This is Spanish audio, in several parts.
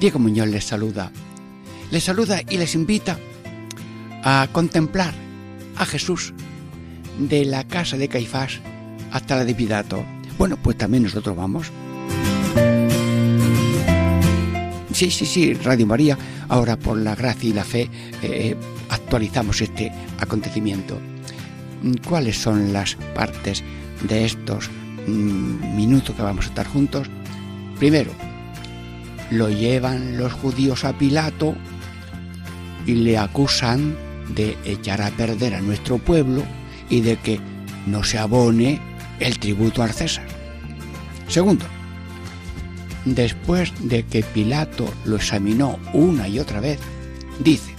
Diego Muñoz les saluda. Les saluda y les invita a contemplar a Jesús de la casa de Caifás hasta la de Pilato. Bueno, pues también nosotros vamos. Sí, sí, sí, Radio María, ahora por la gracia y la fe eh, actualizamos este acontecimiento. ¿Cuáles son las partes de estos mm, minutos que vamos a estar juntos? Primero, lo llevan los judíos a Pilato y le acusan de echar a perder a nuestro pueblo y de que no se abone el tributo al César. Segundo, después de que Pilato lo examinó una y otra vez, dice,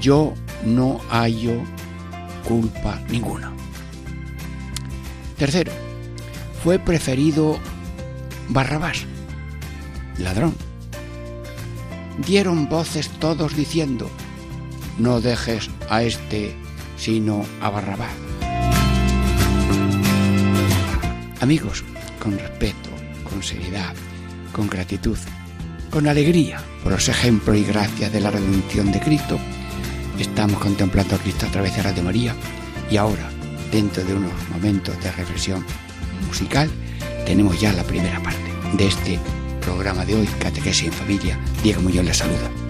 yo no hallo culpa ninguna. Tercero, fue preferido Barrabás, ladrón. Dieron voces todos diciendo, no dejes a este, sino a Barrabás. Amigos, con respeto, con seriedad, con gratitud, con alegría por los ejemplos y gracias de la redención de Cristo, estamos contemplando a Cristo a través de Radio María y ahora, dentro de unos momentos de reflexión musical, tenemos ya la primera parte de este programa de hoy, Catequesis en Familia. Diego Muñoz les saluda.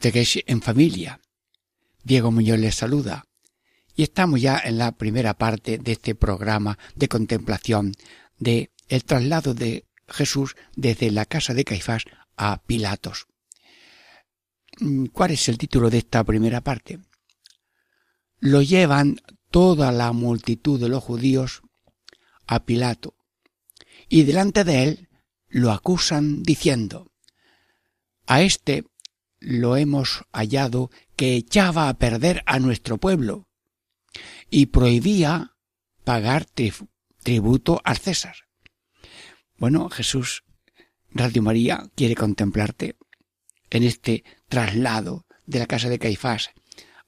En familia. Diego Muñoz les saluda. Y estamos ya en la primera parte de este programa de contemplación de el traslado de Jesús desde la casa de Caifás a Pilatos. ¿Cuál es el título de esta primera parte? Lo llevan toda la multitud de los judíos a Pilato y delante de él lo acusan diciendo, a este lo hemos hallado que echaba a perder a nuestro pueblo y prohibía pagar tributo al César. Bueno, Jesús, Radio María quiere contemplarte en este traslado de la casa de Caifás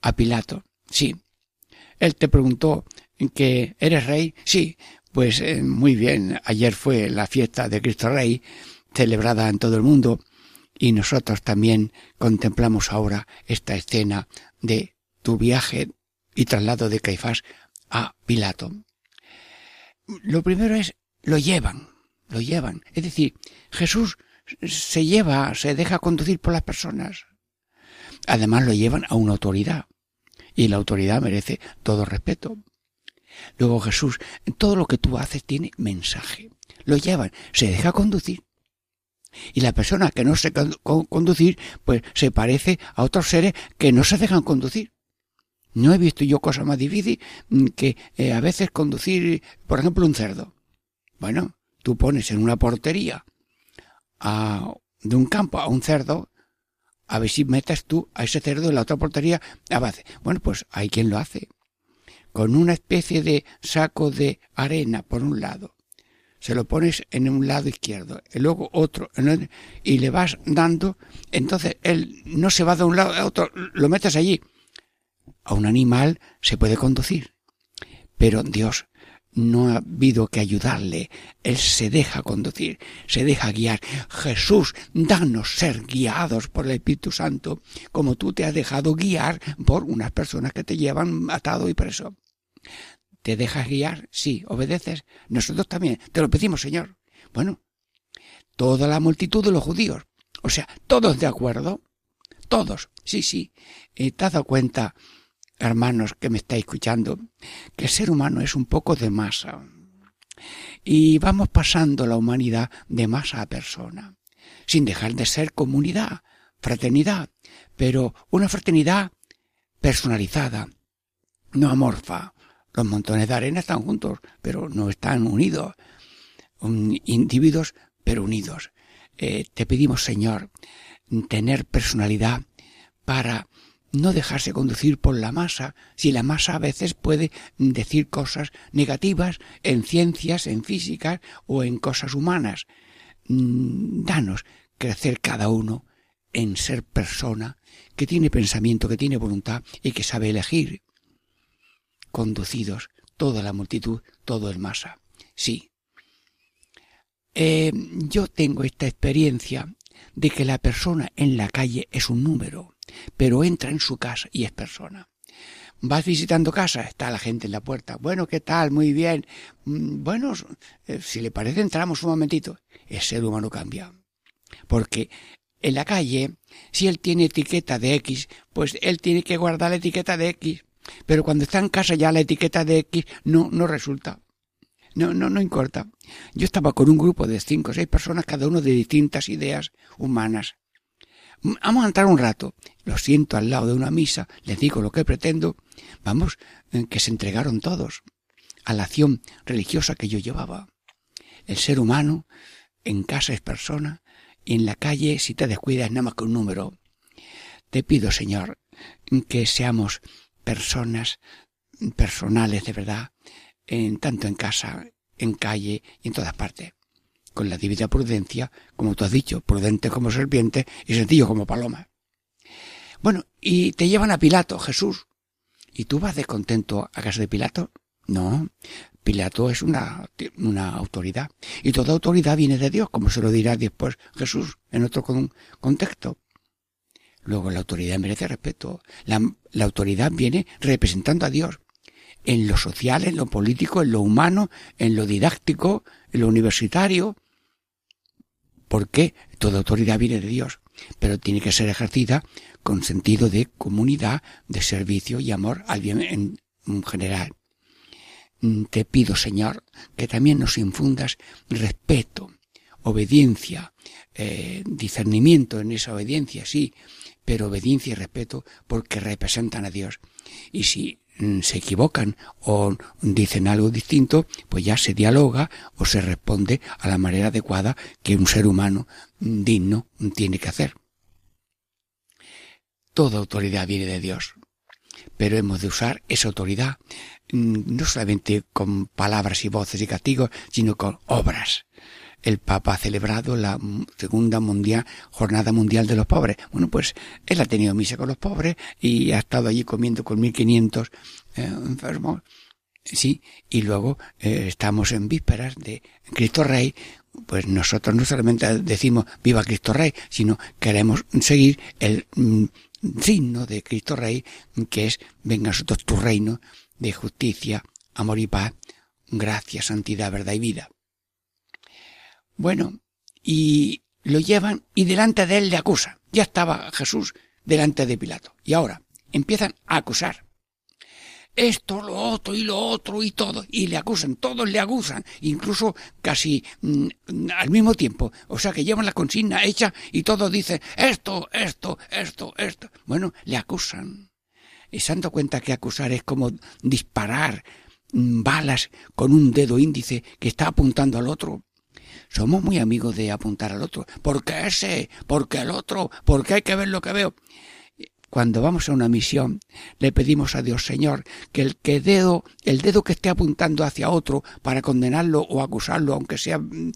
a Pilato. Sí. Él te preguntó que eres rey. Sí. Pues eh, muy bien. Ayer fue la fiesta de Cristo Rey, celebrada en todo el mundo y nosotros también contemplamos ahora esta escena de tu viaje y traslado de Caifás a Pilato. Lo primero es, lo llevan, lo llevan. Es decir, Jesús se lleva, se deja conducir por las personas. Además lo llevan a una autoridad. Y la autoridad merece todo respeto. Luego Jesús, todo lo que tú haces tiene mensaje. Lo llevan, se deja conducir. Y la persona que no se conducir, pues se parece a otros seres que no se dejan conducir. No he visto yo cosa más difícil mm, que eh, a veces conducir, por ejemplo, un cerdo. Bueno, tú pones en una portería a, de un campo a un cerdo, a ver si metes tú a ese cerdo en la otra portería a. Bueno, pues hay quien lo hace. Con una especie de saco de arena por un lado, se lo pones en un lado izquierdo, y luego otro, y le vas dando, entonces él no se va de un lado a otro, lo metes allí. A un animal se puede conducir, pero Dios no ha habido que ayudarle, él se deja conducir, se deja guiar. Jesús, danos ser guiados por el Espíritu Santo, como tú te has dejado guiar por unas personas que te llevan atado y preso. ¿Te dejas guiar? Sí. ¿Obedeces? Nosotros también. Te lo pedimos, Señor. Bueno, toda la multitud de los judíos. O sea, todos de acuerdo. Todos. Sí, sí. ¿Te has dado cuenta, hermanos que me estáis escuchando, que el ser humano es un poco de masa? Y vamos pasando la humanidad de masa a persona, sin dejar de ser comunidad, fraternidad, pero una fraternidad personalizada, no amorfa, los montones de arena están juntos, pero no están unidos. individuos, pero unidos. Eh, te pedimos, Señor, tener personalidad para no dejarse conducir por la masa, si la masa a veces puede decir cosas negativas en ciencias, en físicas o en cosas humanas. Mm, danos crecer cada uno en ser persona que tiene pensamiento, que tiene voluntad y que sabe elegir conducidos, toda la multitud, todo el masa. Sí. Eh, yo tengo esta experiencia de que la persona en la calle es un número, pero entra en su casa y es persona. Vas visitando casa, está la gente en la puerta. Bueno, ¿qué tal? Muy bien. Mm, bueno, eh, si le parece, entramos un momentito. El ser humano cambia. Porque en la calle, si él tiene etiqueta de X, pues él tiene que guardar la etiqueta de X. Pero cuando está en casa ya la etiqueta de X no, no resulta. No, no, no importa. Yo estaba con un grupo de cinco o seis personas, cada uno de distintas ideas humanas. Vamos a entrar un rato. Lo siento al lado de una misa, les digo lo que pretendo. Vamos, que se entregaron todos a la acción religiosa que yo llevaba. El ser humano en casa es persona y en la calle, si te descuidas, es nada más que un número. Te pido, Señor, que seamos personas personales de verdad, en, tanto en casa, en calle y en todas partes. Con la divina prudencia, como tú has dicho, prudente como serpiente y sencillo como paloma. Bueno, y te llevan a Pilato, Jesús. ¿Y tú vas descontento a casa de Pilato? No, Pilato es una, una autoridad. Y toda autoridad viene de Dios, como se lo dirá después Jesús en otro contexto. Luego la autoridad merece respeto. La, autoridad viene representando a Dios en lo social, en lo político, en lo humano, en lo didáctico, en lo universitario. ¿Por qué? Toda autoridad viene de Dios, pero tiene que ser ejercida con sentido de comunidad, de servicio y amor al bien en general. Te pido, Señor, que también nos infundas respeto, obediencia, eh, discernimiento en esa obediencia, sí, pero obediencia y respeto porque representan a Dios. Y si mm, se equivocan o dicen algo distinto, pues ya se dialoga o se responde a la manera adecuada que un ser humano mm, digno tiene que hacer. Toda autoridad viene de Dios, pero hemos de usar esa autoridad mm, no solamente con palabras y voces y castigos, sino con obras el Papa ha celebrado la segunda mundial, jornada mundial de los pobres. Bueno, pues él ha tenido misa con los pobres y ha estado allí comiendo con 1500 eh, enfermos. Sí, y luego eh, estamos en vísperas de Cristo Rey, pues nosotros no solamente decimos viva Cristo Rey, sino queremos seguir el mm, signo de Cristo Rey, que es venga a tu reino de justicia, amor y paz, gracia, santidad, verdad y vida. Bueno, y lo llevan y delante de él le acusan. Ya estaba Jesús delante de Pilato. Y ahora empiezan a acusar. Esto, lo otro y lo otro y todo. Y le acusan, todos le acusan, incluso casi mm, al mismo tiempo. O sea que llevan la consigna hecha y todos dicen esto, esto, esto, esto. Bueno, le acusan. Y se han dado cuenta que acusar es como disparar mm, balas con un dedo índice que está apuntando al otro somos muy amigos de apuntar al otro. ¿Por qué ese? ¿Por qué el otro? ¿Por qué hay que ver lo que veo? cuando vamos a una misión, le pedimos a Dios, Señor, que el que dedo, el dedo que esté apuntando hacia otro para condenarlo o acusarlo, aunque sea mm,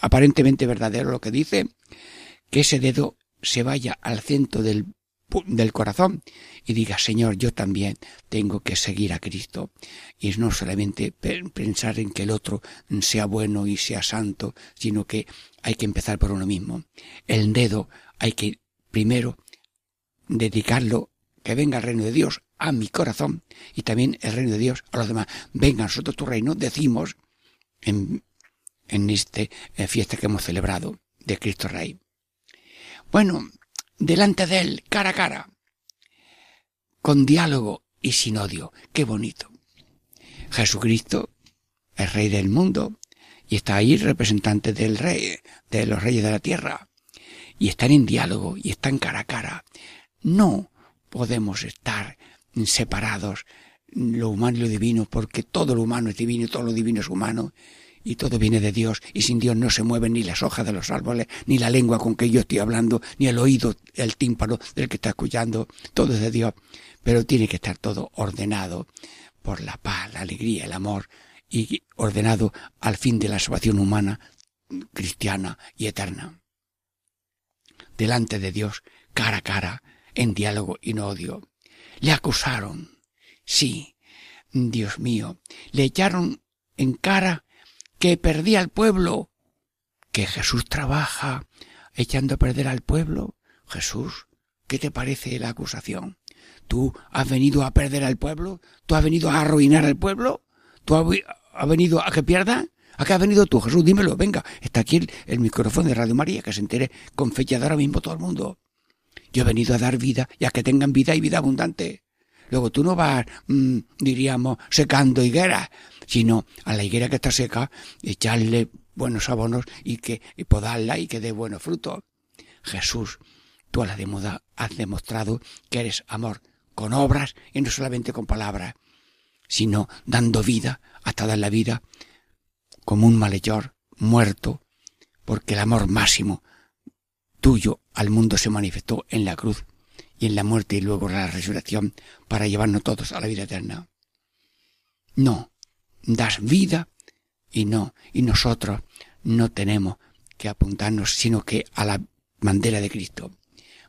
aparentemente verdadero lo que dice, que ese dedo se vaya al centro del, del corazón y diga, Señor, yo también tengo que seguir a Cristo. Y no solamente pensar en que el otro sea bueno y sea santo, sino que hay que empezar por uno mismo. El dedo hay que primero dedicarlo, que venga el reino de Dios a mi corazón y también el reino de Dios a los demás. Venga a nosotros tu reino, decimos en, en esta eh, fiesta que hemos celebrado de Cristo Rey. Bueno, delante de Él, cara a cara, con diálogo y sin odio. Qué bonito. Jesucristo es Rey del mundo y está ahí representante del Rey, de los reyes de la tierra. Y están en diálogo y están cara a cara. No podemos estar separados lo humano y lo divino, porque todo lo humano es divino y todo lo divino es humano, y todo viene de Dios, y sin Dios no se mueven ni las hojas de los árboles, ni la lengua con que yo estoy hablando, ni el oído, el tímpano del que está escuchando, todo es de Dios, pero tiene que estar todo ordenado por la paz, la alegría, el amor, y ordenado al fin de la salvación humana, cristiana y eterna. Delante de Dios, cara a cara, en diálogo y no odio. Le acusaron. Sí, Dios mío, le echaron en cara que perdía al pueblo, que Jesús trabaja echando a perder al pueblo. Jesús, ¿qué te parece la acusación? ¿Tú has venido a perder al pueblo? ¿Tú has venido a arruinar al pueblo? ¿Tú has venido a que pierda? ¿A qué has venido tú, Jesús? Dímelo, venga. Está aquí el, micrófono de Radio María, que se entere con fecha de ahora mismo todo el mundo. Yo he venido a dar vida y a que tengan vida y vida abundante. Luego tú no vas, mm, diríamos, secando higueras, sino a la higuera que está seca, echarle buenos abonos y que y podarla y que dé buenos frutos. Jesús, tú a la de moda has demostrado que eres amor con obras y no solamente con palabras, sino dando vida hasta dar la vida como un malhechor muerto, porque el amor máximo tuyo al mundo se manifestó en la cruz y en la muerte y luego la resurrección para llevarnos todos a la vida eterna. No, das vida y no, y nosotros no tenemos que apuntarnos sino que a la bandera de Cristo,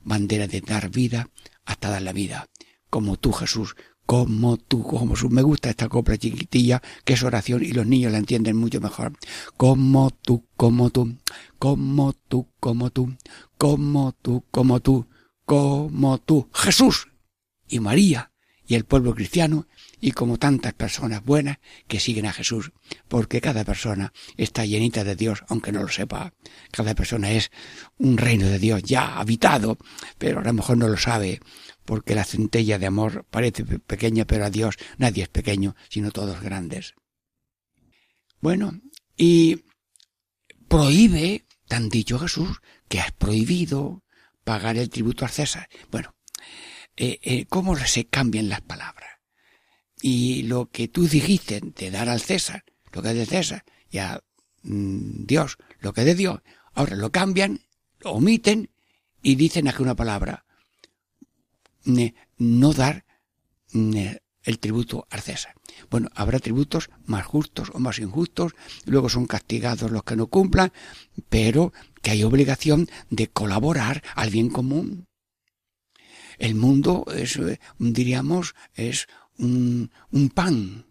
bandera de dar vida hasta dar la vida, como tú Jesús, como tú, como Jesús. Me gusta esta copla chiquitilla, que es oración y los niños la entienden mucho mejor. Como tú, como tú, como tú, como tú, como tú, como tú, como tú, Jesús y María y el pueblo cristiano y como tantas personas buenas que siguen a Jesús, porque cada persona está llenita de Dios, aunque no lo sepa. Cada persona es un reino de Dios ya habitado, pero a lo mejor no lo sabe, porque la centella de amor parece pequeña, pero a Dios nadie es pequeño, sino todos grandes. Bueno, y prohíbe, tan dicho Jesús, que has prohibido pagar el tributo al César. Bueno, eh, eh, ¿cómo se cambian las palabras? y lo que tú dijiste de dar al César lo que es de César y a mm, Dios lo que es de Dios, ahora lo cambian, lo omiten y dicen aquí una palabra, no dar el tributo al César. Bueno, habrá tributos más justos o más injustos, luego son castigados los que no cumplan, pero que hay obligación de colaborar al bien común. El mundo es, eh, diríamos, es un, pan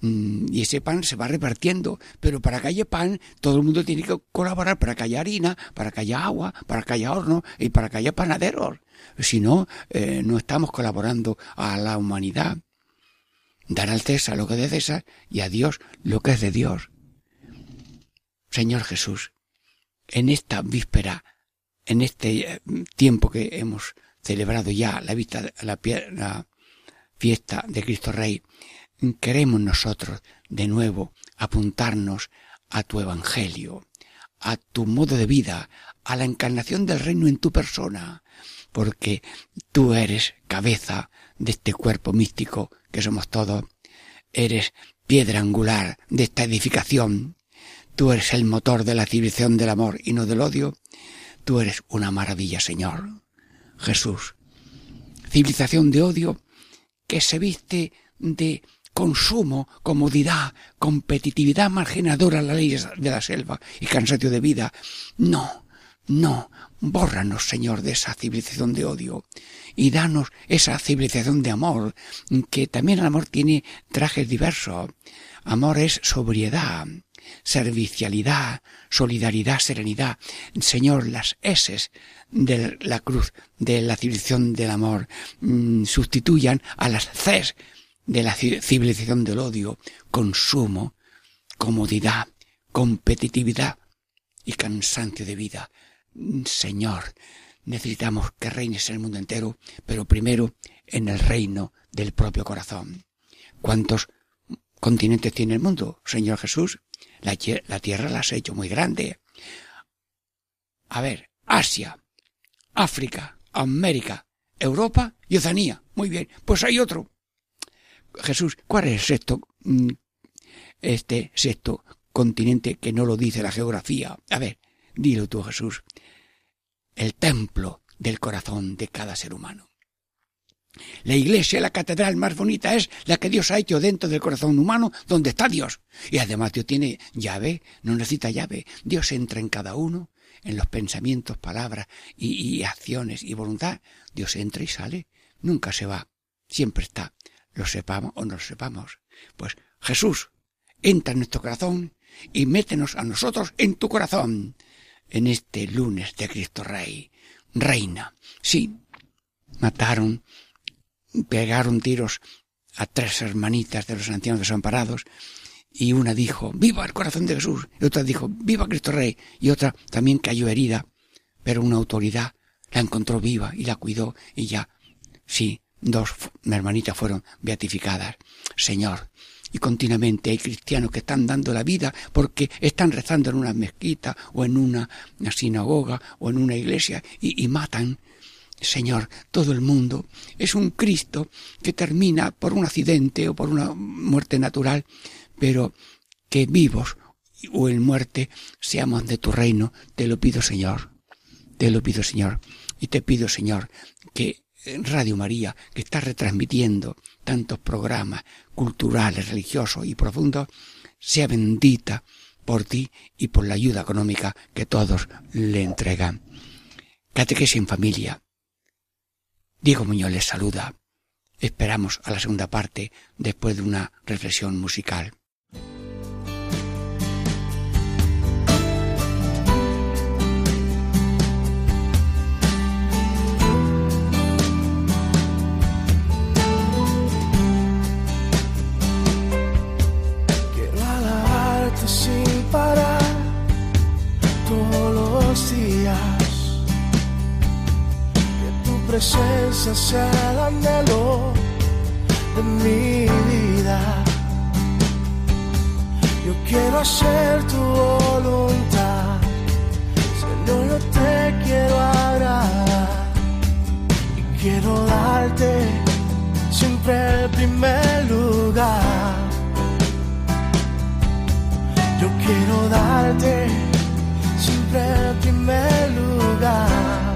mm, y ese pan se va repartiendo, pero para que haya pan todo el mundo tiene que colaborar para que haya harina, para que haya agua, para que haya horno y para que haya panaderos. Si no, eh, no estamos colaborando a la humanidad. Dar al César lo que es de César y a Dios lo que es de Dios. Señor Jesús, en esta víspera, en este eh, tiempo que hemos celebrado ya la, vista, la, la fiesta de Cristo Rey, queremos nosotros de nuevo apuntarnos a tu Evangelio, a tu modo de vida, a la encarnación del reino en tu persona, porque tú eres cabeza de este cuerpo místico que somos todos, eres piedra angular de esta edificación, tú eres el motor de la civilización del amor y no del odio, tú eres una maravilla, Señor. Jesús, civilización de odio que se viste de consumo, comodidad, competitividad marginadora a la ley de la selva y cansancio de vida. No, no, bórranos, Señor, de esa civilización de odio y danos esa civilización de amor, que también el amor tiene trajes diversos. Amor es sobriedad, servicialidad, solidaridad, serenidad. Señor, las S de la cruz de la civilización del amor mm, sustituyan a las C de la civilización del odio, consumo, comodidad, competitividad y cansancio de vida. Señor, necesitamos que reines en el mundo entero, pero primero en el reino del propio corazón. ¿Cuántos continentes tiene el mundo, Señor Jesús? La, tierra la has hecho muy grande. A ver, Asia, África, América, Europa y Oceanía. Muy bien, pues hay otro. Jesús, ¿cuál es el sexto, mm, este sexto continente que no lo dice la geografía? A ver, dilo tú, Jesús el templo del corazón de cada ser humano. La iglesia, la catedral más bonita es la que Dios ha hecho dentro del corazón humano, donde está Dios. Y además Dios tiene llave, no necesita llave. Dios entra en cada uno, en los pensamientos, palabras y, acciones y voluntad. Dios entra y sale, nunca se va, siempre está, lo sepamos o no lo sepamos. Pues Jesús entra en nuestro corazón y métenos a nosotros en tu corazón en este lunes de Cristo Rey. Reina. Sí, mataron, pegaron tiros a tres hermanitas de los ancianos desamparados y una dijo, viva el corazón de Jesús, y otra dijo, viva Cristo Rey, y otra también cayó herida, pero una autoridad la encontró viva y la cuidó y ya, sí, dos hermanitas fueron beatificadas. Señor, y continuamente hay cristianos que están dando la vida porque están rezando en una mezquita o en una sinagoga o en una iglesia y, matan. Señor, todo el mundo es un Cristo que termina por un accidente o por una muerte natural, pero que vivos o en muerte seamos de tu reino. Te lo pido, Señor. Te lo pido, Señor. Y te pido, Señor, que Radio María, que está retransmitiendo tantos programas culturales, religiosos y profundos, sea bendita por ti y por la ayuda económica que todos le entregan. Catequesis en familia. Diego Muñoz les saluda. Esperamos a la segunda parte después de una reflexión musical. Presencia sea el anhelo de mi vida. Yo quiero hacer tu voluntad, Señor, yo te quiero agradar y quiero darte siempre el primer lugar. Yo quiero darte siempre el primer lugar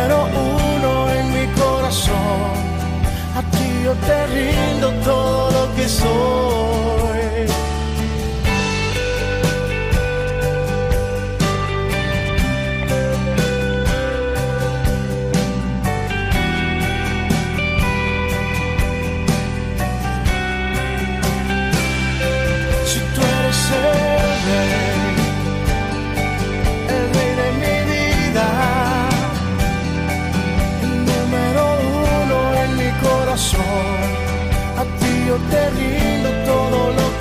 Número uno en mi corazón. A ti yo te rindo todo lo que soy.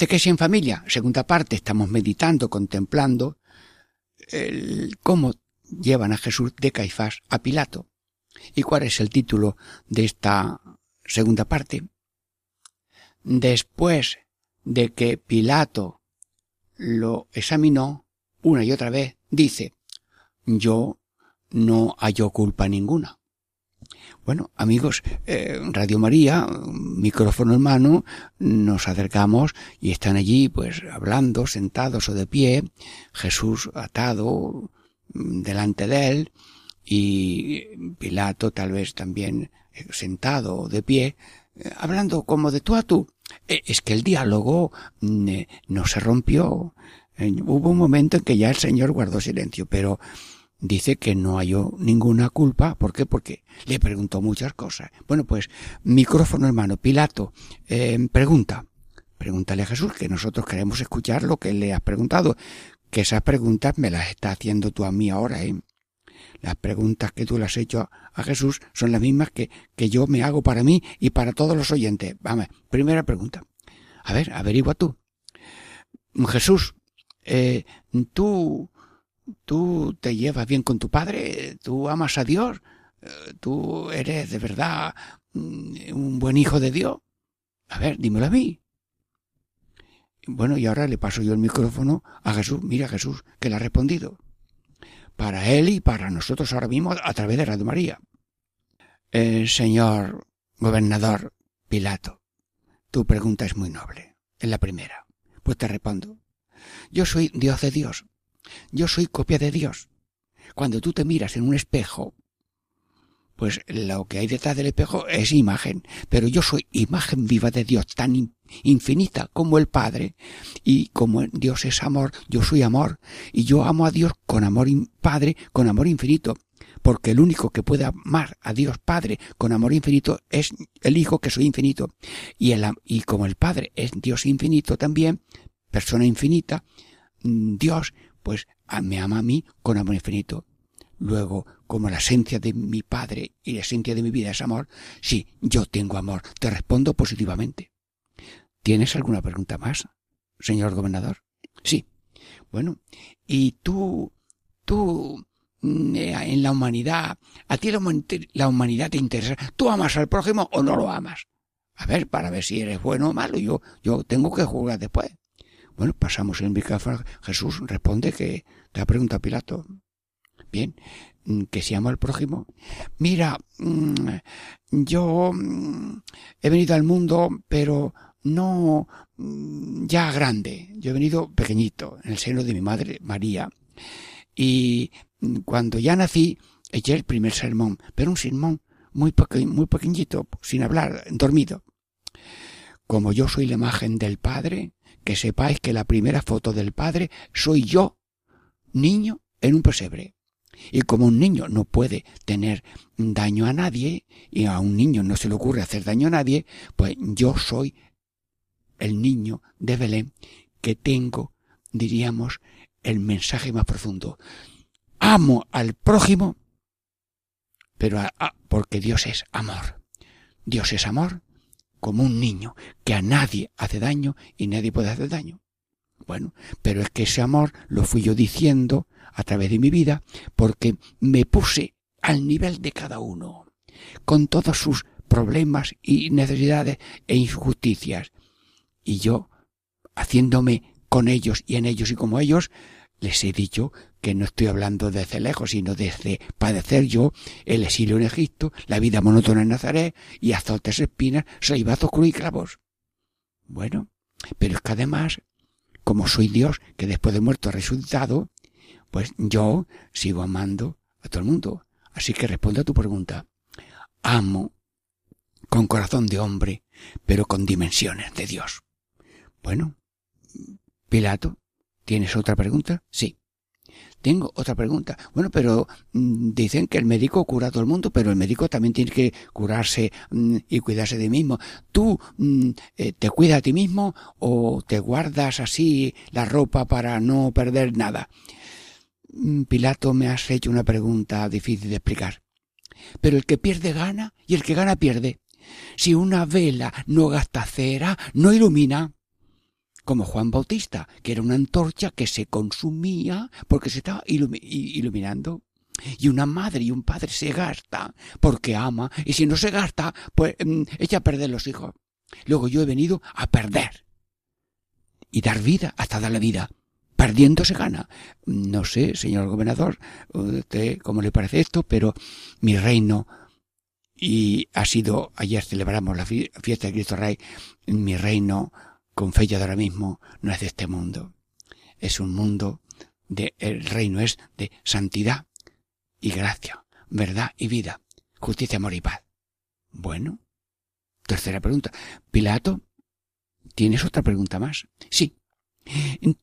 Catequesis en familia, segunda parte, estamos meditando, contemplando el, cómo llevan a Jesús de Caifás a Pilato. ¿Y cuál es el título de esta segunda parte? Después de que Pilato lo examinó una y otra vez, dice, yo no hallo culpa ninguna. Bueno, amigos, eh, Radio María, micrófono en mano, nos acercamos y están allí, pues, hablando, sentados o de pie, Jesús atado mm, delante de él y Pilato tal vez también eh, sentado o de pie, eh, hablando como de tú a tú. Es que el diálogo mm, no se rompió. Hubo un momento en que ya el Señor guardó silencio, pero dice que no halló ninguna culpa. ¿Por qué? Porque le preguntó muchas cosas. Bueno, pues, micrófono hermano, Pilato, eh, pregunta. Pregúntale a Jesús, que nosotros queremos escuchar lo que le has preguntado. Que esas preguntas me las está haciendo tú a mí ahora, ¿eh? Las preguntas que tú le has hecho a Jesús son las mismas que, que yo me hago para mí y para todos los oyentes. Vamos, primera pregunta. A ver, averigua tú. Jesús, eh, tú, tú te llevas bien con tu padre, tú amas a Dios, Eh, tú eres de verdad mm, un buen hijo de Dios. A ver, dímelo a mí. Bueno, y ahora le paso yo el micrófono a Jesús. Mira Jesús, que le ha respondido. Para él y para nosotros ahora mismo a través de Radio María. Eh, señor gobernador Pilato, tu pregunta es muy noble. Es la primera. Pues te respondo. Yo soy Dios de Dios. Yo soy copia de Dios. Cuando tú te miras en un espejo, pues lo que hay detrás del espejo es imagen, pero yo soy imagen viva de Dios, tan in- infinita como el Padre, y como Dios es amor, yo soy amor, y yo amo a Dios con amor Padre, con amor infinito, porque el único que puede amar a Dios Padre con amor infinito es el Hijo que soy infinito, y, el, y como el Padre es Dios infinito también, persona infinita, mm, Dios, pues me ama a mí con amor infinito. Luego, como la esencia de mi Padre y la esencia de mi vida es amor, sí, yo tengo amor. Te respondo positivamente. ¿Tienes alguna pregunta más, señor gobernador? Sí. Bueno, y tú, tú, mm, eh, en la humanidad, a ti la, human- la humanidad te interesa, ¿tú amas al prójimo o no lo amas? A ver, para ver si eres bueno o malo, yo, yo tengo que juzgar después. Bueno, pasamos el micrófono. Jesús responde que te ha preguntado Pilato. Bien, mm, que si amo al prójimo. Mira, mm, yo mm, he venido al mundo, pero no ya grande. Yo he venido pequeñito, en el seno de mi madre María. Y cuando ya nací, eché el primer sermón, pero un sermón muy, peque- muy pequeñito, sin hablar, dormido. Como yo soy la imagen del Padre, que sepáis que la primera foto del Padre soy yo, niño, en un pesebre. Y como un niño no puede tener daño a nadie, y a un niño no se le ocurre hacer daño a nadie, pues yo soy el niño de Belén que tengo, diríamos, el mensaje más profundo. Amo al prójimo, pero a- porque Dios es amor. Dios es amor como un niño que a nadie hace daño y nadie puede hacer daño. Bueno, pero es que ese amor lo fui yo diciendo a través de mi vida porque me puse al nivel de cada uno, con todos sus problemas y necesidades e injusticias. Y yo, haciéndome con ellos y en ellos y como ellos, les he dicho que no estoy hablando desde lejos, sino desde padecer yo el exilio en Egipto, la vida monótona en Nazaret y azotes, espinas, salivazos, cruz y clavos. Bueno, pero es que además, como soy Dios, que después de muerto ha resucitado, pues yo sigo amando a todo el mundo. Así que respondo a tu pregunta. Amo con corazón de hombre, pero con dimensiones de Dios. Bueno, Pilato, ¿tienes otra pregunta? Sí. Tengo otra pregunta. Bueno, pero mm, dicen que el médico cura a todo el mundo, pero el médico también tiene que curarse mm, y cuidarse de mismo. ¿Tú mm, eh, te cuidas a ti mismo o te guardas así la ropa para no perder nada? Pilato, me has hecho una pregunta difícil de explicar. Pero el que pierde gana y el que gana pierde. Si una vela no gasta cera, no ilumina. Como Juan Bautista, que era una antorcha que se consumía porque se estaba iluminando. Y una madre y un padre se gasta porque ama, y si no se gasta, pues mm, echa a perder los hijos. Luego yo he venido a perder y dar vida hasta dar la vida. Perdiendo se gana. No sé, señor gobernador, usted cómo le parece esto, pero mi reino y ha sido, ayer celebramos la fi- fiesta de Cristo Rey, mi reino, con fecha de ahora mismo, no es de este mundo. Es un mundo de, el reino es de santidad y gracia, verdad y vida, justicia, amor y paz. Bueno, tercera pregunta. Pilato, ¿tienes otra pregunta más? Sí.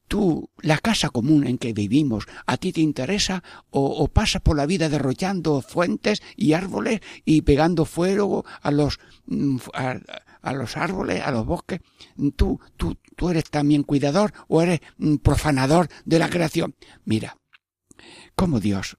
¿Tú, la casa común en que vivimos, a ti te interesa o, o pasas por la vida derrochando fuentes y árboles y pegando fuego a los, mm, a los árboles, a los bosques? ¿Tú, tú, tú eres también cuidador o eres mm, profanador de la creación? Mira, como Dios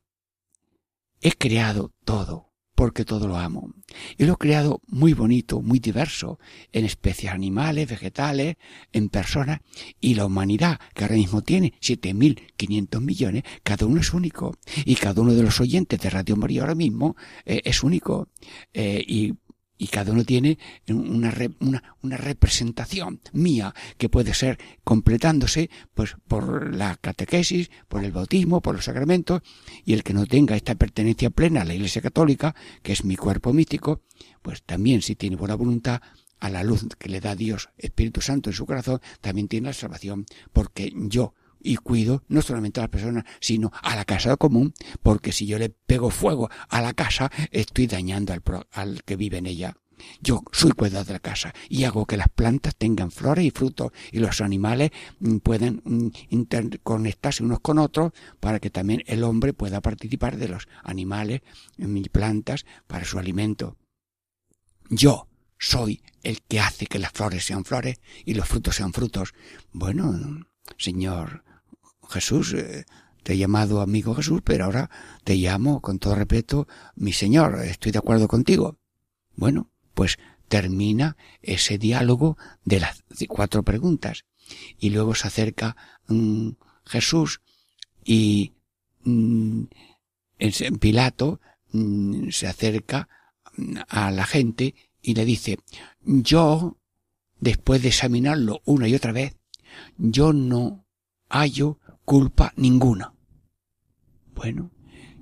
he creado todo porque todo lo amo. Y lo he creado muy bonito, muy diverso, en especies animales, vegetales, en personas, y la humanidad, que ahora mismo tiene 7.500 millones, cada uno es único. Y cada uno de los oyentes de Radio María ahora mismo eh, es único. Eh, y y cada uno tiene una, una, una representación mía que puede ser completándose pues por la catequesis, por el bautismo, por los sacramentos y el que no tenga esta pertenencia plena a la Iglesia Católica, que es mi cuerpo místico, pues también si tiene buena voluntad a la luz que le da Dios Espíritu Santo en su corazón, también tiene la salvación, porque yo y cuido no solamente a las personas, sino a la casa común, porque si yo le pego fuego a la casa, estoy dañando al, pro- al que vive en ella. Yo soy cuidador de la casa y hago que las plantas tengan flores y frutos y los animales mm, puedan mm, interconectarse unos con otros para que también el hombre pueda participar de los animales mm, y plantas para su alimento. Yo soy el que hace que las flores sean flores y los frutos sean frutos. Bueno, Señor Jesús, eh, te he llamado amigo Jesús, pero ahora te llamo con todo respeto mi Señor. Estoy de acuerdo contigo. Bueno, pues termina ese diálogo de las cuatro preguntas y luego se acerca mm, Jesús y mm, Pilato mm, se acerca a la gente y le dice, yo, después de examinarlo una y otra vez, yo no hallo culpa ninguna. Bueno,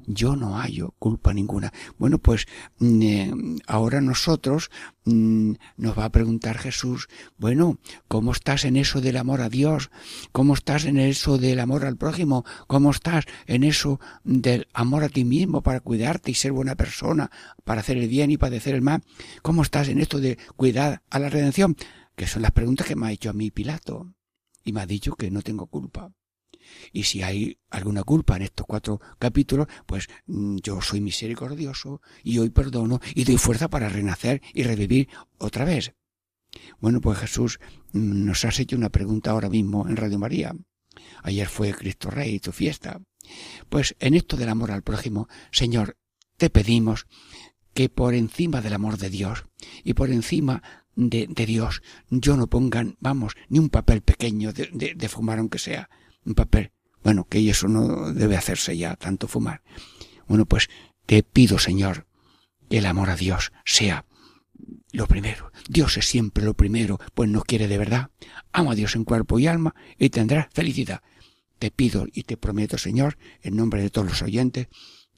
yo no hallo culpa ninguna. Bueno, pues mm, eh, ahora nosotros mm, nos va a preguntar Jesús, bueno, ¿cómo estás en eso del amor a Dios? ¿Cómo estás en eso del amor al prójimo? ¿Cómo estás en eso del amor a ti mismo para cuidarte y ser buena persona, para hacer el bien y padecer el mal? ¿Cómo estás en esto de cuidar a la redención? Que son las preguntas que me ha hecho a mí Pilato. Y me ha dicho que no tengo culpa. Y si hay alguna culpa en estos cuatro capítulos, pues mm, yo soy misericordioso y hoy perdono y doy fuerza para renacer y revivir otra vez. Bueno, pues Jesús mm, nos has hecho una pregunta ahora mismo en Radio María. Ayer fue Cristo Rey, tu fiesta. Pues en esto del amor al prójimo, Señor, te pedimos que por encima del amor de Dios y por encima de, Dios yo no pongan, vamos, ni un papel pequeño de, de fumar aunque sea, un papel. Bueno, que eso no debe hacerse ya, tanto fumar. Bueno, pues te pido, Señor, que el amor a Dios sea lo primero. Dios es siempre lo primero, pues nos quiere de verdad. Ama a Dios en cuerpo y alma y tendrás felicidad. Te pido y te prometo, Señor, en nombre de todos los oyentes,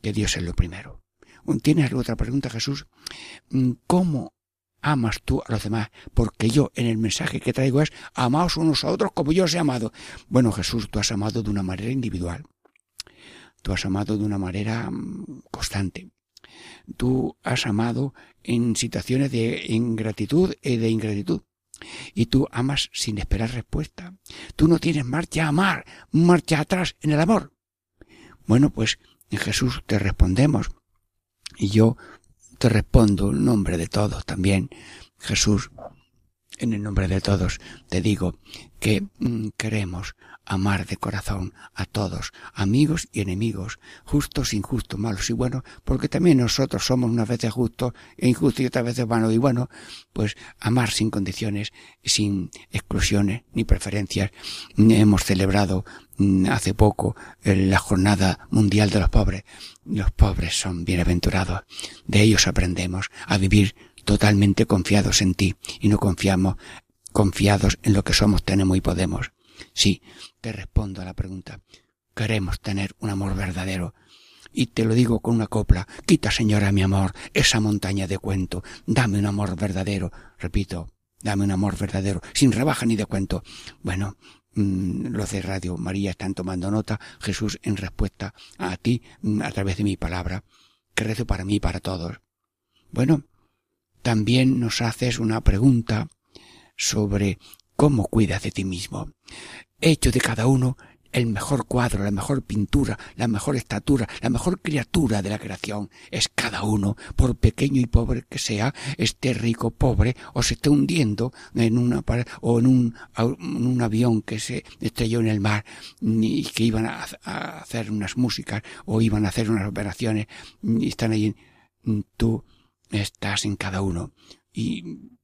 que Dios es lo primero. ¿Tienes otra pregunta, Jesús? ¿Cómo amas tú a los demás, porque yo en el mensaje que traigo es amaos unos a otros como yo os he amado. Bueno, Jesús, tú has amado de una manera individual. Tú has amado de una manera mm, constante. Tú has amado en situaciones de ingratitud y de ingratitud. Y tú amas sin esperar respuesta. Tú no tienes marcha a amar, marcha atrás en el amor. Bueno, pues en Jesús te respondemos. Y yo te respondo en nombre de todos también, Jesús, en el nombre de todos, te digo que mm, queremos amar de corazón a todos, amigos y enemigos, justos, injustos, malos y buenos, porque también nosotros somos unas veces justos e injustos y otras veces malos y buenos, pues amar sin condiciones, sin exclusiones ni preferencias. Hemos celebrado mm, hace poco la jornada mundial de los pobres. Los pobres son bienaventurados. De ellos aprendemos a vivir totalmente confiados en ti y no confiamos confiados en lo que somos, tenemos y podemos. Sí, te respondo a la pregunta. Queremos tener un amor verdadero. Y te lo digo con una copla. Quita, señora, mi amor, esa montaña de cuento. Dame un amor verdadero. Repito, dame un amor verdadero, sin rebaja ni de cuento. Bueno, mm, los de Radio María están tomando nota. Jesús, en respuesta a ti, mm, a través de mi palabra, que rezo para mí y para todos. Bueno, también nos haces una pregunta sobre cómo cuidas de ti mismo. hecho de cada uno el mejor cuadro, la mejor pintura, la mejor estatura, la mejor criatura de la creación es cada uno, por pequeño y pobre que sea, esté rico, pobre, o se esté hundiendo en una o en un, en un avión que se estrelló en el mar y que iban a, hacer unas músicas o iban a hacer unas operaciones y están ahí. Tú estás en cada uno y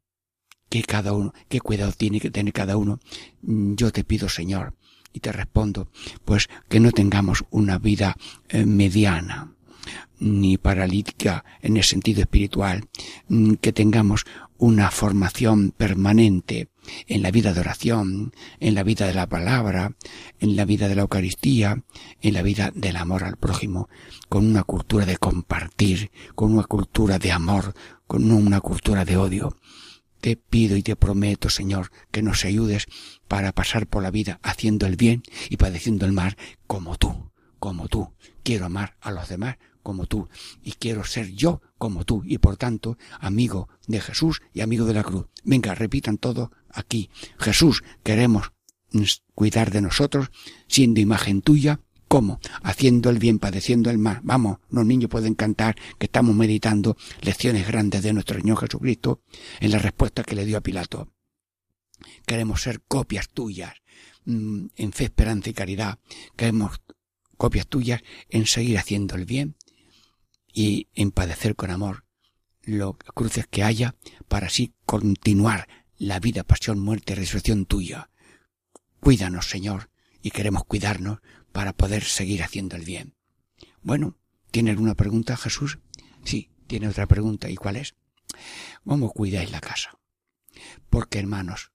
que cada uno, qué cuidado tiene que tener cada uno. Mm, yo te pido, Señor, y te respondo, pues que no tengamos una vida eh, mediana ni paralítica en el sentido espiritual, mm, que tengamos una formación permanente en la vida de oración, en la vida de la palabra, en la vida de la Eucaristía, en la vida del amor al prójimo, con una cultura de compartir, con una cultura de amor, con una cultura de odio. Te pido y te prometo, Señor, que nos ayudes para pasar por la vida haciendo el bien y padeciendo el mal como tú, como tú. Quiero amar a los demás como tú y quiero ser yo como tú y por tanto amigo de Jesús y amigo de la cruz. Venga, repitan todo aquí. Jesús, queremos cuidar de nosotros siendo imagen tuya ¿Cómo? Haciendo el bien, padeciendo el mal. Vamos, los niños pueden cantar que estamos meditando lecciones grandes de nuestro Señor Jesucristo en la respuesta que le dio a Pilato. Queremos ser copias tuyas mm, en fe, esperanza y caridad. Queremos copias tuyas en seguir haciendo el bien y en padecer con amor los cruces que haya para así continuar la vida, pasión, muerte y resurrección tuya. Cuídanos, Señor, y queremos cuidarnos para poder seguir haciendo el bien. Bueno, ¿tiene alguna pregunta, Jesús? Sí, tiene otra pregunta. ¿Y cuál es? ¿Cómo cuidáis la casa? Porque, hermanos,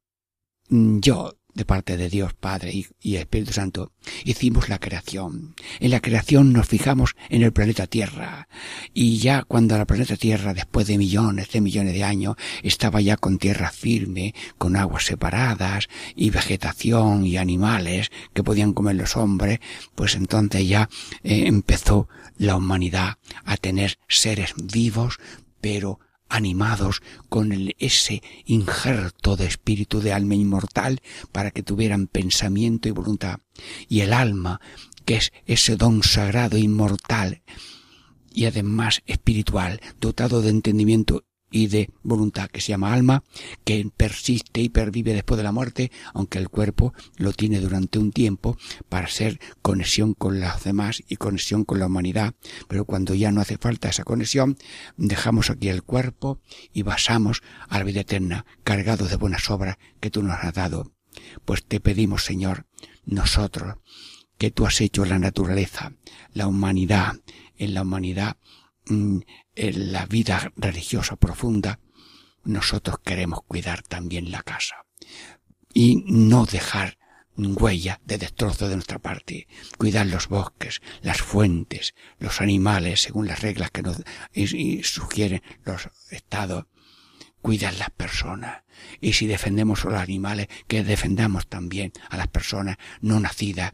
yo de parte de Dios Padre y, Espíritu Santo, hicimos la creación. En la creación nos fijamos en el planeta Tierra. Y ya cuando la planeta Tierra, después de millones de millones de años, estaba ya con tierra firme, con aguas separadas, y vegetación y animales que podían comer los hombres, pues entonces ya eh, empezó la humanidad a tener seres vivos, pero animados con el, ese injerto de espíritu de alma inmortal para que tuvieran pensamiento y voluntad. Y el alma, que es ese don sagrado inmortal y además espiritual, dotado de entendimiento y de voluntad que se llama alma, que persiste y pervive después de la muerte, aunque el cuerpo lo tiene durante un tiempo para ser conexión con los demás y conexión con la humanidad, pero cuando ya no hace falta esa conexión, dejamos aquí el cuerpo y basamos a la vida eterna, cargados de buenas obras que tú nos has dado. Pues te pedimos, Señor, nosotros, que tú has hecho la naturaleza, la humanidad, en la humanidad mm, en la vida religiosa profunda, nosotros queremos cuidar también la casa y no dejar huella de destrozo de nuestra parte, cuidar los bosques, las fuentes, los animales según las reglas que nos sugieren los estados, cuidar las personas. Y si defendemos a los animales, que defendamos también a las personas no nacidas,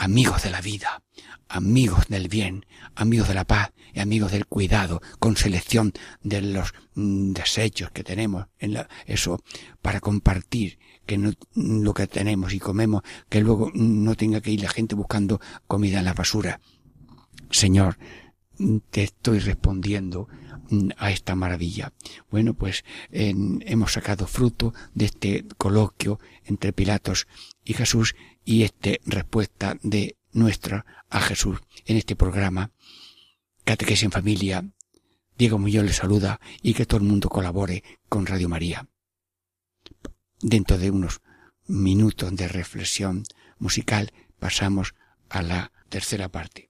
amigos de la vida, amigos del bien, amigos de la paz y amigos del cuidado, con selección de los mm, desechos que tenemos en la, eso para compartir que no, lo que tenemos y comemos, que luego no tenga que ir la gente buscando comida en la basura. Señor, te estoy respondiendo mm, a esta maravilla. Bueno, pues hemos sacado fruto de este coloquio entre Pilatos y Jesús y esta respuesta de nuestra a Jesús en este programa. Catequesis en familia. Diego Muñoz le saluda y que todo el mundo colabore con Radio María. Dentro de unos minutos de reflexión musical pasamos a la tercera parte.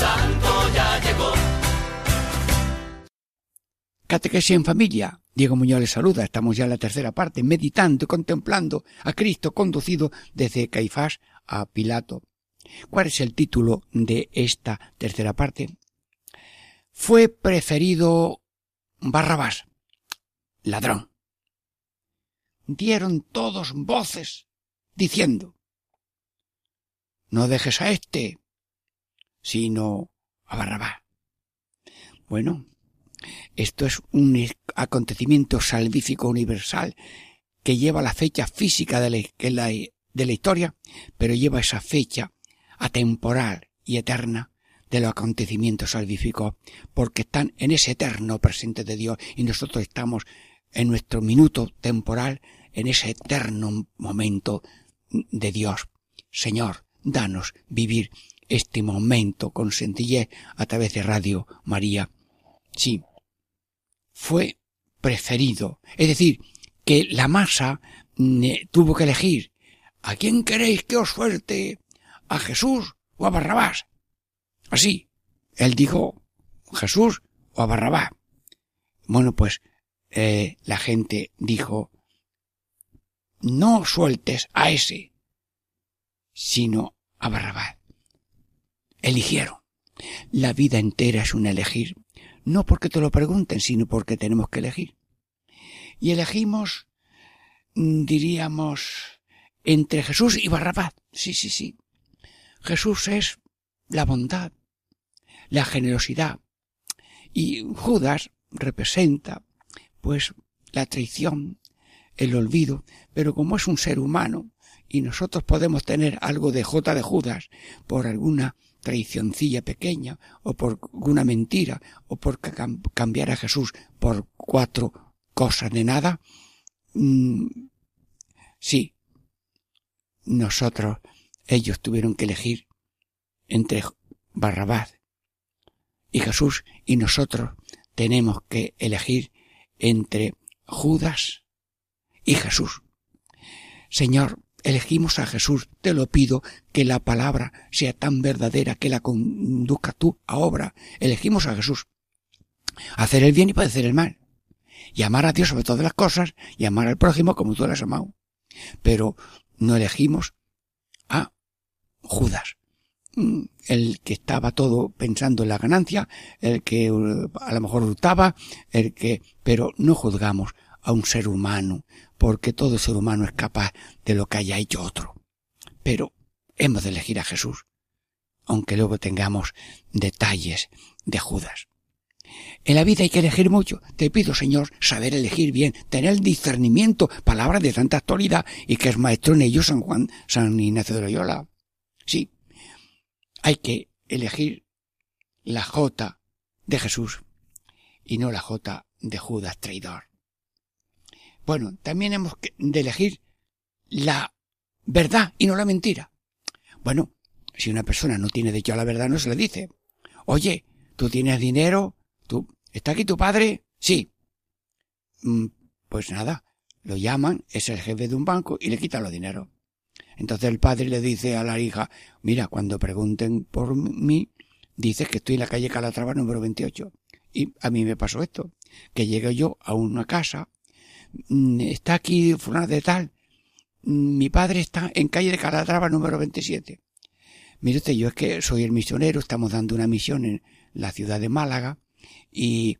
Santo ya llegó. Catequesis en familia. Diego Muñoz les saluda. Estamos ya en la tercera parte, meditando y contemplando a Cristo conducido desde Caifás a Pilato. ¿Cuál es el título de esta tercera parte? Fue preferido Barrabás, ladrón. Dieron todos voces diciendo, no dejes a este, sino a Barrabás. Bueno, esto es un acontecimiento salvífico universal que lleva la fecha física de la, de la, de la historia, pero lleva esa fecha atemporal y eterna de los acontecimientos salvíficos, porque están en ese eterno presente de Dios y nosotros estamos en nuestro minuto temporal, en ese eterno momento de Dios. Señor, danos vivir este momento con a través de Radio María. Sí, fue preferido. Es decir, que la masa mm, tuvo que elegir ¿a quién queréis que os suelte? ¿A Jesús o a Barrabás? Así. él dijo Jesús o a Barrabás. Bueno, pues eh, la gente dijo, no sueltes a ese, sino a Barrabás. Eligieron. La vida entera es un elegir, no porque te lo pregunten, sino porque tenemos que elegir. Y elegimos, mm, diríamos, entre Jesús y Barrabás. Sí, sí, sí. Jesús es la bondad, la generosidad. Y Judas representa, pues, la traición, el olvido, pero como es un ser humano, y nosotros podemos tener algo de J de Judas por alguna traicioncilla pequeña, o por alguna mentira, o por cam- cambiar a Jesús por cuatro cosas de nada, mm, sí, nosotros, ellos tuvieron que elegir entre Barrabás y Jesús, y nosotros tenemos que elegir entre Judas y Jesús. Señor, elegimos a Jesús, te lo pido que la palabra sea tan verdadera que la conduzca tú a obra. Elegimos a Jesús. Hacer el bien y padecer el mal. Y amar a Dios sobre todas las cosas y amar al prójimo como tú lo has amado. Pero no elegimos a Judas. Mm, El que estaba todo pensando en la ganancia, el que eh, a lo mejor hurtaba, el que, pero no juzgamos a un ser humano, porque todo ser humano es capaz de lo que haya hecho otro. Pero hemos de elegir a Jesús, aunque luego tengamos detalles de Judas. En la vida hay que elegir mucho. Te pido, Señor, saber elegir bien, tener discernimiento, palabras de tanta actualidad y que es maestro en ello San Juan, San Ignacio de Loyola. Sí, hay que elegir la J de Jesús y no la J de Judas traidor. Bueno, también hemos de elegir la verdad y no la mentira. Bueno, si una persona no tiene derecho a la verdad, no se le dice. Oye, tú tienes dinero, tú, ¿está aquí tu padre? Sí. Mm, Pues nada, lo llaman, es el jefe de un banco y le quitan los dineros. Entonces el padre le dice a la hija, mira, cuando pregunten por mí, dices que estoy en la calle Calatrava número 28. Y a mí me pasó esto, que llegué yo a una casa, está aquí fulano de tal, mm, mi padre está en calle de Calatrava número 27. Mire usted, yo es que soy el misionero, estamos dando una misión en la ciudad de Málaga y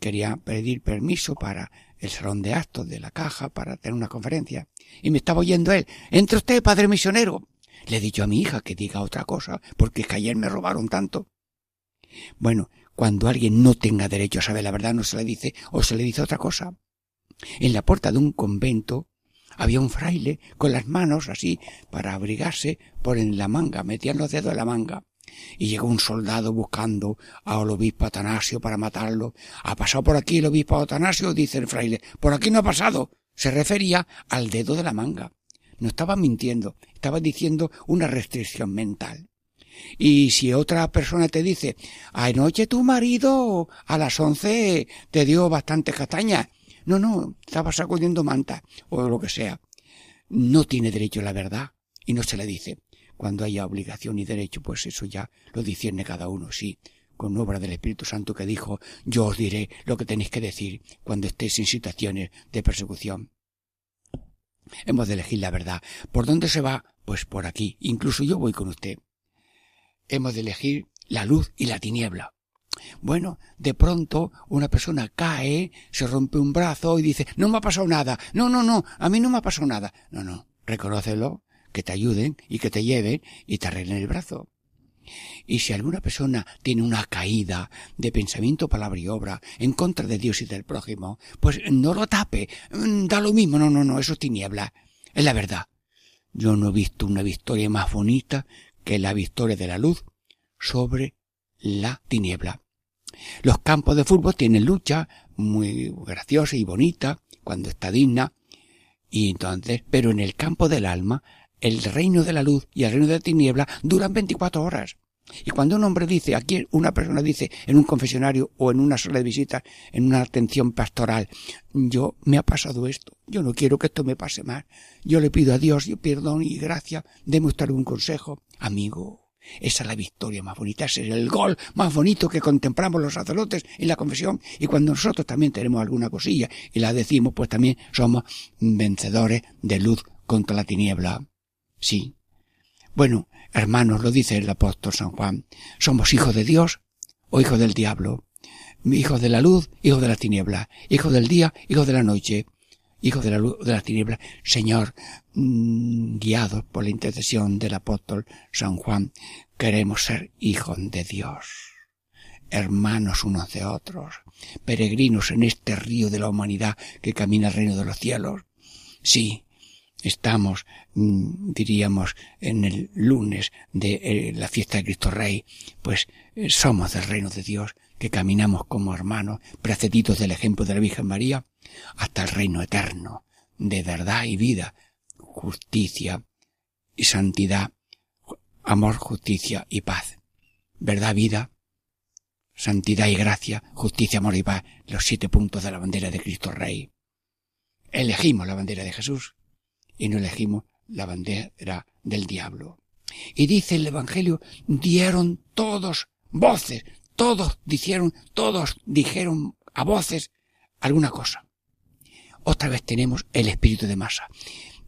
quería pedir permiso para el salón de actos de la caja para tener una conferencia. Y me estaba oyendo él. Entre usted, padre misionero. Le he dicho a mi hija que diga otra cosa, porque es que ayer me robaron tanto. Bueno, cuando alguien no tenga derecho a saber la verdad, no se le dice o se le dice otra cosa. En la puerta de un convento había un fraile con las manos así para abrigarse por en la manga, metían los dedos en la manga. Y llegó un soldado buscando al obispo Atanasio para matarlo. ¿Ha pasado por aquí el obispo Atanasio? dice el fraile. Por aquí no ha pasado. Se refería al dedo de la manga. No estaba mintiendo, estaba diciendo una restricción mental. Y si otra persona te dice, anoche tu marido a las once te dio bastantes castañas. No, no, estaba sacudiendo manta o lo que sea. No tiene derecho a la verdad y no se le dice. Cuando haya obligación y derecho, pues eso ya lo discierne cada uno, sí, con obra del Espíritu Santo que dijo, yo os diré lo que tenéis que decir cuando estéis en situaciones de persecución. Hemos de elegir la verdad. ¿Por dónde se va? Pues por aquí. Incluso yo voy con usted. Hemos de elegir la luz y la tiniebla. Bueno, de pronto una persona cae, se rompe un brazo y dice, no me ha pasado nada. No, no, no, a mí no me ha pasado nada. No, no, reconócelo, que te ayuden y que te lleven y te arreglen el brazo. Y si alguna persona tiene una caída de pensamiento, palabra y obra en contra de Dios y del prójimo, pues no lo tape, Mm, da lo mismo, no, no, no, eso es tiniebla, es la verdad. Yo no he visto una victoria más bonita que la victoria de la luz sobre la tiniebla. Los campos de fútbol tienen lucha muy graciosa y bonita cuando está digna y entonces, pero en el campo del alma, el reino de la luz y el reino de la tiniebla duran 24 horas. Y cuando un hombre dice, aquí una persona dice en un confesionario o en una sala de visita, en una atención pastoral, yo me ha pasado esto, yo no quiero que esto me pase más. Yo le pido a Dios y perdón y gracia, deme usted algún consejo. Amigo, Esa es la victoria más bonita, ese es el gol más bonito que contemplamos los sacerdotes en la confesión. Y cuando nosotros también tenemos alguna cosilla y la decimos, pues también somos vencedores de luz contra la tiniebla. Sí. Bueno, hermanos, lo dice el apóstol San Juan, somos hijos de Dios o hijos del diablo, hijos de la luz, hijos de la tiniebla, hijos del día, hijos de la noche, hijos de la luz, de la tiniebla. Señor, mm, guiados por la intercesión del apóstol San Juan, queremos ser hijos de Dios, hermanos unos de otros, peregrinos en este río de la humanidad que camina al reino de los cielos. Sí, estamos, mm, diríamos, en el lunes de eh, la fiesta de Cristo Rey, pues eh, somos del reino de Dios, que caminamos como hermanos, precedidos del ejemplo de la Virgen María, hasta el reino eterno, de verdad y vida, justicia y santidad, amor, justicia y paz. Verdad, vida, santidad y gracia, justicia, amor y paz, los siete puntos de la bandera de Cristo Rey. Elegimos la bandera de Jesús y no elegimos la bandera del diablo. Y dice el Evangelio, dieron todos voces, todos dijeron, todos dijeron a voces alguna cosa. Otra vez tenemos el espíritu de masa.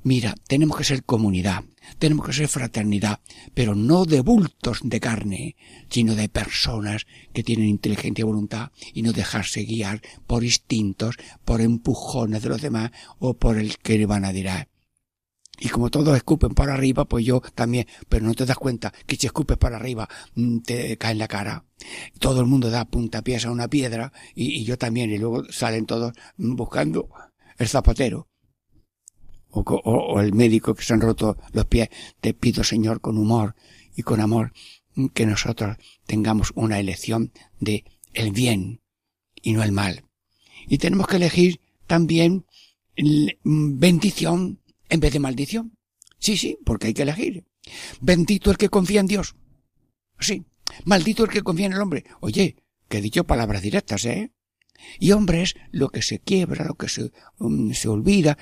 Mira, tenemos que ser comunidad, tenemos que ser fraternidad, pero no de bultos de carne, sino de personas que tienen inteligencia y voluntad y no dejarse guiar por instintos, por empujones de los demás o por el que le van a dirá. Y como todos escupen para arriba, pues yo también, pero no te das cuenta que si escupes para arriba mm, te cae en la cara. Todo el mundo da puntapiés a una piedra y, y yo también, y luego salen todos buscando el zapatero. O, el médico que se han roto los pies. Te pido, Señor, con humor y con amor, mm, que nosotros tengamos una elección de el bien y no el mal. Y tenemos que elegir también mm, bendición en vez de maldición. Sí, sí, porque hay que elegir. Bendito el que confía en Dios. Sí. Maldito el que confía en el hombre. Oye, que he dicho palabras directas, ¿eh? Y hombre es lo que se quiebra, lo que se, um, se olvida.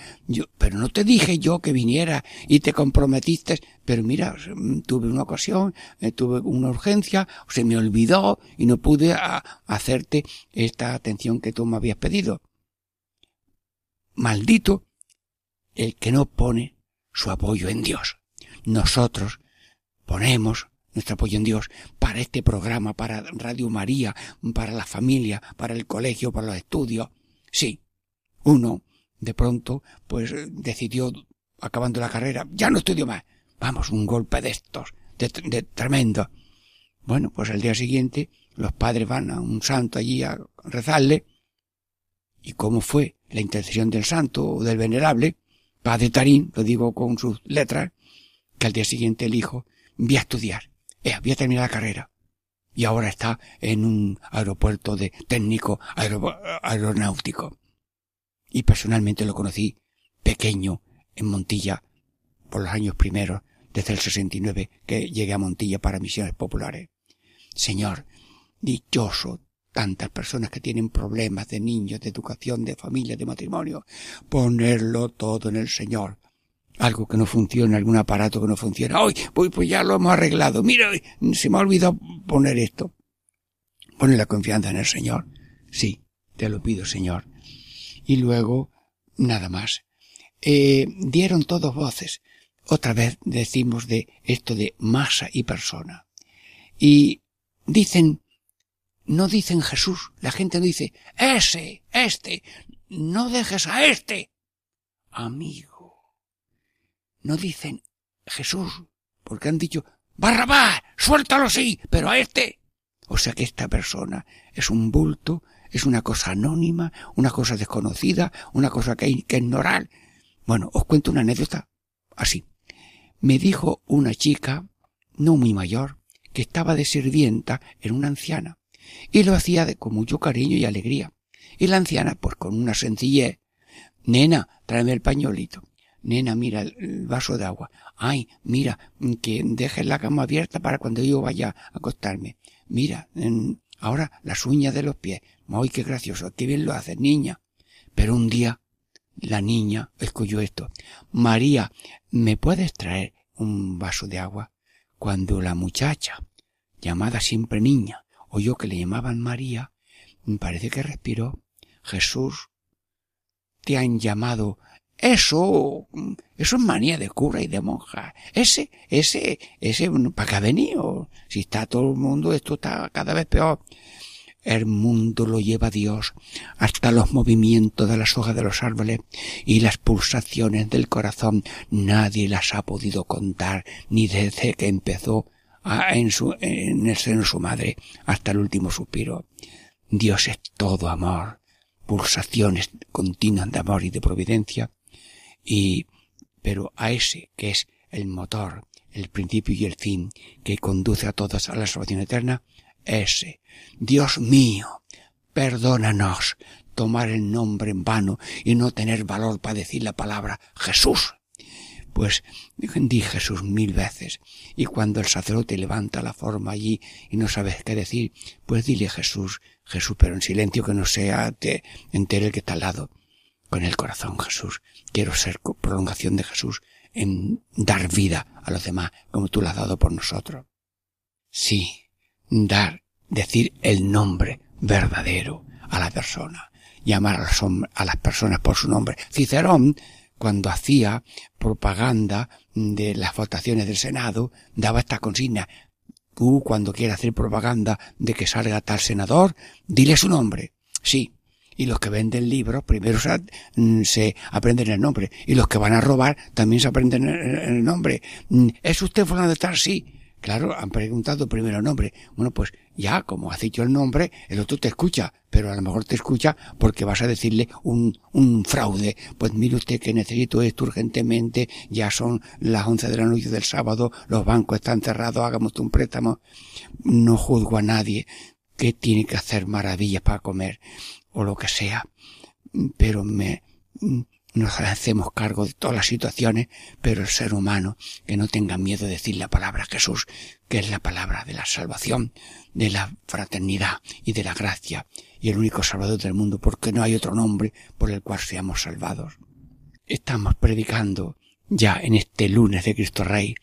Pero no te dije yo que viniera y te comprometiste. Pero mira, mm, tuve una ocasión, eh, tuve una urgencia, se me olvidó y no pude a- hacerte esta atención que tú me habías pedido. Maldito el que no pone su apoyo en Dios. Nosotros ponemos nuestro apoyo en Dios para este programa, para Radio María, para la familia, para el colegio, para los estudios. Sí, uno de pronto pues decidió, acabando la carrera, ya no estudio más. Vamos, un golpe de estos, de, tremendo. Bueno, pues al día siguiente los padres van a un santo allí a rezarle. ¿Y cómo fue la intercesión del santo o del venerable? Padre Tarín, lo digo con sus letras, que al día siguiente el hijo voy a estudiar, eh, voy a terminar la carrera. Y ahora está en un aeropuerto de técnico aero- aeronáutico. Y personalmente lo conocí pequeño en Montilla por los años primeros, desde el 69 que llegué a Montilla para misiones populares. Señor, dichoso tantas personas que tienen problemas de niños, de educación, de familia, de matrimonio, ponerlo todo en el Señor. Algo que no funciona, algún aparato que no funciona. ¡Ay! Pues, pues ya lo hemos arreglado. Mira, se me ha olvidado poner esto. Pone la confianza en el Señor. Sí, te lo pido, Señor. Y luego, nada más. Eh, dieron todos voces. Otra vez decimos de esto de masa y persona. Y dicen, no dicen Jesús. La gente no dice, ese, este. No dejes a este. Amigo. No dicen Jesús, porque han dicho, Barrabás, suéltalo sí, pero a este. O sea que esta persona es un bulto, es una cosa anónima, una cosa desconocida, una cosa que hay que ignorar. Bueno, os cuento una anécdota así. Me dijo una chica, no muy mayor, que estaba de sirvienta en una anciana, y lo hacía de, con mucho cariño y alegría. Y la anciana, pues con una sencillez, nena, tráeme el pañuelito. Nena, mira el, vaso de agua. Ay, mira, que dejes la cama abierta para cuando yo vaya a acostarme. Mira, mm, ahora las uñas de los pies. Ay, qué gracioso, qué bien lo haces, niña. Pero un día, la niña escuchó esto. María, ¿me puedes traer un vaso de agua? cuando la muchacha, llamada siempre niña, oyó que le llamaban María, me parece que respiró, Jesús, te han llamado eso, eso es manía de cura y de monja. Ese, ese, ese, ¿para qué ha venido? Si está todo el mundo, esto está cada vez peor. El mundo lo lleva Dios hasta los movimientos de las hojas de los árboles y las pulsaciones del corazón. Nadie las ha podido contar ni desde que empezó en, su, en el seno de su madre hasta el último suspiro. Dios es todo amor, pulsaciones continuas de amor y de providencia y pero a ese que es el motor, el principio y el fin que conduce a todos a la salvación eterna, ese, Dios mío, perdónanos tomar el nombre en vano y no tener valor para decir la palabra Jesús. Pues di Jesús mil veces, y cuando el sacerdote levanta la forma allí y no sabes qué decir, pues dile Jesús, Jesús, pero en silencio que no sea te entere el que está al lado. Con el corazón, Jesús, quiero ser prolongación de Jesús en dar vida a los demás como tú la has dado por nosotros. Sí, dar, decir el nombre verdadero a la persona, llamar a, a las personas por su nombre. Cicerón, cuando hacía propaganda de las votaciones del Senado, daba esta consigna. Tú, cuando quieras hacer propaganda de que salga tal senador, dile su nombre. Sí, y los que venden libros primero se, mm, se, aprenden el nombre y los que van a robar también se aprenden el, nombre. Mm, ¿Es usted fulano de tal? Sí. Claro, han preguntado primero el nombre. Bueno, pues ya, como has dicho el nombre, el otro te escucha, pero a lo mejor te escucha porque vas a decirle un, un fraude. Pues mire usted que necesito esto urgentemente, ya son las once de la noche del sábado, los bancos están cerrados, hagamos un préstamo. No juzgo a nadie que tiene que hacer maravillas para comer o lo que sea, pero me, nos hacemos cargo de todas las situaciones, pero el ser humano que no tenga miedo de decir la palabra Jesús, que es la palabra de la salvación, de la fraternidad y de la gracia, y el único salvador del mundo, porque no hay otro nombre por el cual seamos salvados. Estamos predicando ya en este lunes de Cristo Rey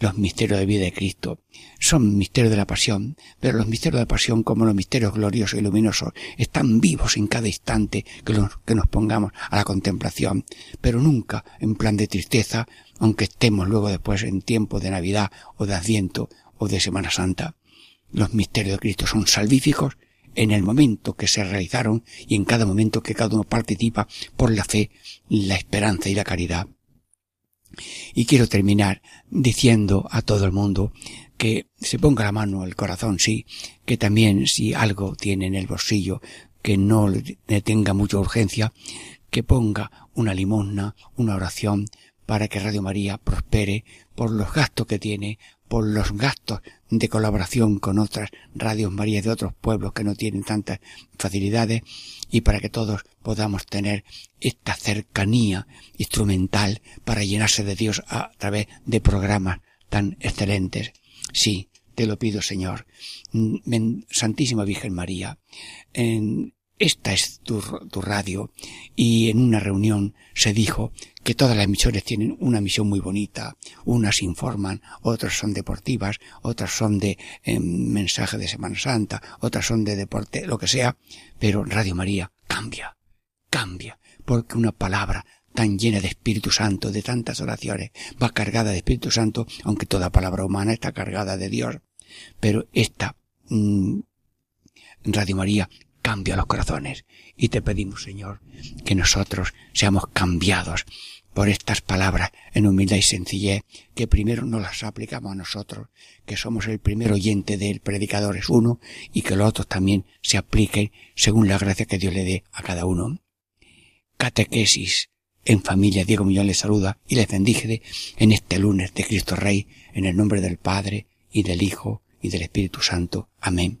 los misterios de vida de Cristo. Son misterios de la pasión, pero los misterios de la pasión, como los misterios gloriosos y luminosos, están vivos en cada instante que, nos pongamos a la contemplación, pero nunca en plan de tristeza, aunque estemos luego después en tiempo de Navidad o de Adviento o de Semana Santa. Los misterios de Cristo son salvíficos en el momento que se realizaron y en cada momento que cada uno participa por la fe, la esperanza y la caridad. Y quiero terminar diciendo a todo el mundo que se ponga la mano al corazón, sí, que también si algo tiene en el bolsillo que no le tenga mucha urgencia, que ponga una limosna, una oración para que Radio María prospere por los gastos que tiene, por los gastos de colaboración con otras radios María de otros pueblos que no tienen tantas facilidades y para que todos podamos tener esta cercanía instrumental para llenarse de Dios a través de programas tan excelentes. Sí, te lo pido, Señor. Santísima Virgen María, en esta es tu, tu, radio y en una reunión se dijo que todas las emisiones tienen una misión muy bonita. Unas informan, otras son deportivas, otras son de eh, mensaje de Semana Santa, otras son de deporte, lo que sea. Pero Radio María cambia, cambia, porque una palabra tan llena de Espíritu Santo, de tantas oraciones, va cargada de Espíritu Santo, aunque toda palabra humana está cargada de Dios. Pero esta mm, Radio María cambia los corazones. Y te pedimos, Señor, que nosotros seamos cambiados por estas palabras en humildad y sencillez, que primero nos las aplicamos a nosotros, que somos el primer oyente del predicador es uno, y que los otros también se apliquen según la gracia que Dios le dé a cada uno. Catequesis en familia, Diego Millón les saluda y les bendice en este lunes de Cristo Rey, en el nombre del Padre, y del Hijo, y del Espíritu Santo. Amén.